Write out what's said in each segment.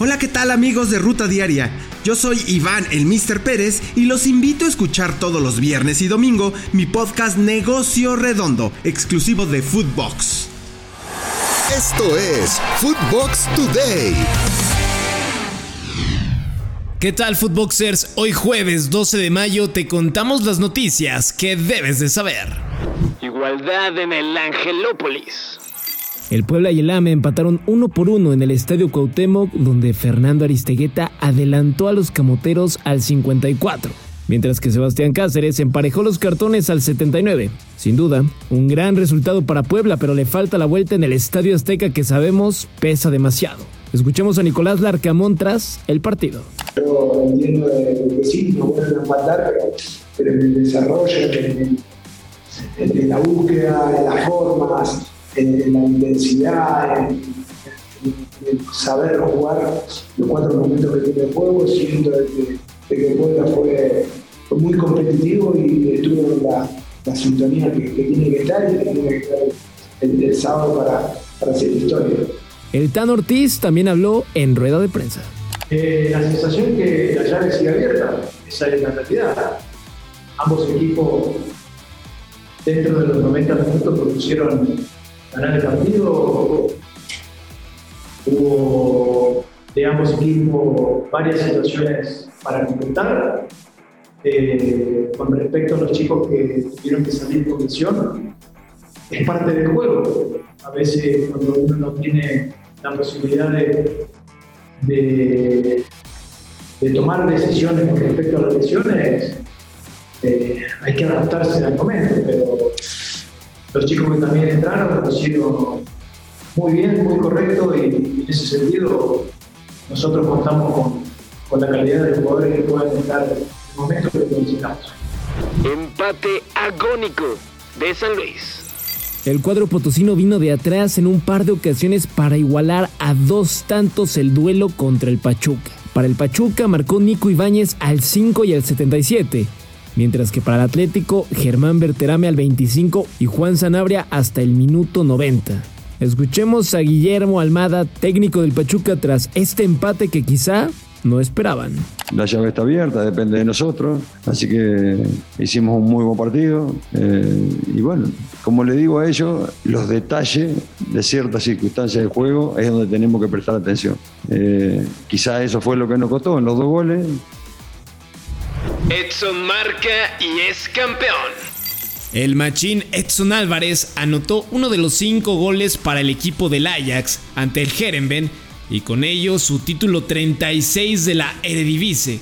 Hola, ¿qué tal amigos de Ruta Diaria? Yo soy Iván, el Mr. Pérez, y los invito a escuchar todos los viernes y domingo mi podcast Negocio Redondo, exclusivo de Foodbox. Esto es Foodbox Today. ¿Qué tal Footboxers? Hoy jueves 12 de mayo te contamos las noticias que debes de saber. Igualdad en el Angelópolis. El Puebla y el AME empataron uno por uno en el Estadio Cuauhtémoc, donde Fernando Aristegueta adelantó a los camoteros al 54, mientras que Sebastián Cáceres emparejó los cartones al 79. Sin duda, un gran resultado para Puebla, pero le falta la vuelta en el Estadio Azteca que sabemos pesa demasiado. Escuchemos a Nicolás Larcamón tras el partido. Yo entiendo que sí, no pero, en el desarrollo, en la búsqueda, en las formas, en, la intensidad, en, saber jugar los cuatro momentos que tiene el juego, siento de que, de que Puebla fue, muy competitivo y estuvo en la, la sintonía que, tiene que estar y que tiene que estar el, sábado para, para hacer historia. El Tan Ortiz también habló en rueda de prensa. Eh, la sensación que la llave sigue abierta, esa es la realidad. Ambos equipos dentro de los 90 minutos propusieron ganar el partido. Hubo de ambos equipos varias situaciones para completar. Eh, con respecto a los chicos que tuvieron que salir con lesión, es parte del juego. A veces cuando uno no tiene la posibilidad de, de, tomar decisiones con respecto a las lesiones, eh, hay que adaptarse al momento, pero los chicos que también entraron lo hicieron muy bien, muy correcto y en ese sentido nosotros contamos con, con la calidad de jugadores que puedan estar en el momento que necesitamos. Empate agónico de San Luis. El cuadro potosino vino de atrás en un par de ocasiones para igualar a dos tantos el duelo contra el Pachuca. Para el Pachuca marcó Nico Ibáñez al 5 y al 77, mientras que para el Atlético Germán Berterame al 25 y Juan Sanabria hasta el minuto 90. Escuchemos a Guillermo Almada, técnico del Pachuca, tras este empate que quizá no esperaban. La llave está abierta, depende de nosotros, así que hicimos un muy buen partido eh, y bueno, como le digo a ellos, los detalles de ciertas circunstancias del juego es donde tenemos que prestar atención. Eh, quizá eso fue lo que nos costó en los dos goles. Edson marca y es campeón. El machín Edson Álvarez anotó uno de los cinco goles para el equipo del Ajax ante el Herenben y con ello su título 36 de la Eredivisie.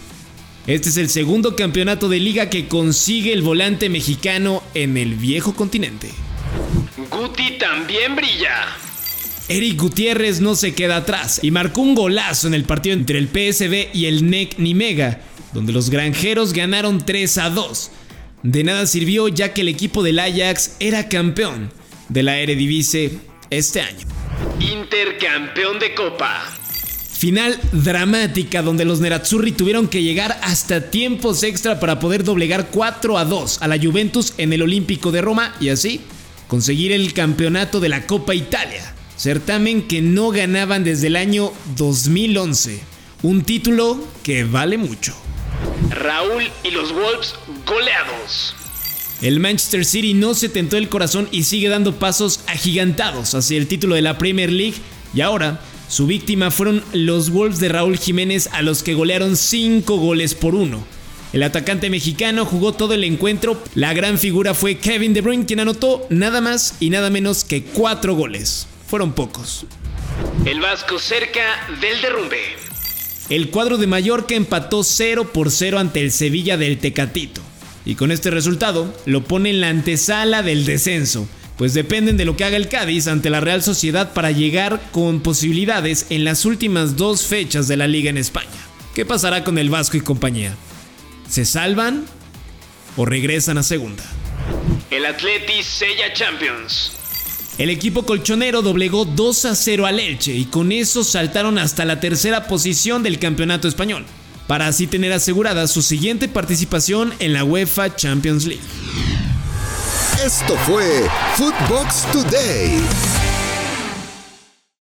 Este es el segundo campeonato de liga que consigue el volante mexicano en el viejo continente. Guti también brilla. Eric Gutiérrez no se queda atrás y marcó un golazo en el partido entre el PSB y el NEC Nimega, donde los granjeros ganaron 3 a 2. De nada sirvió ya que el equipo del Ajax era campeón de la Eredivisie este año. Intercampeón de Copa. Final dramática donde los Nerazzurri tuvieron que llegar hasta tiempos extra para poder doblegar 4 a 2 a la Juventus en el Olímpico de Roma y así conseguir el campeonato de la Copa Italia, certamen que no ganaban desde el año 2011, un título que vale mucho. Raúl y los Wolves goleados. El Manchester City no se tentó el corazón y sigue dando pasos agigantados hacia el título de la Premier League y ahora su víctima fueron los Wolves de Raúl Jiménez a los que golearon 5 goles por 1. El atacante mexicano jugó todo el encuentro, la gran figura fue Kevin De Bruyne quien anotó nada más y nada menos que 4 goles. Fueron pocos. El Vasco cerca del derrumbe. El cuadro de Mallorca empató 0 por 0 ante el Sevilla del Tecatito y con este resultado lo pone en la antesala del descenso, pues dependen de lo que haga el Cádiz ante la Real Sociedad para llegar con posibilidades en las últimas dos fechas de la liga en España. ¿Qué pasará con el Vasco y compañía? ¿Se salvan o regresan a segunda? El Atleti sella Champions. El equipo colchonero doblegó 2 a 0 al Elche y con eso saltaron hasta la tercera posición del campeonato español para así tener asegurada su siguiente participación en la UEFA Champions League. Esto fue Footbox Today.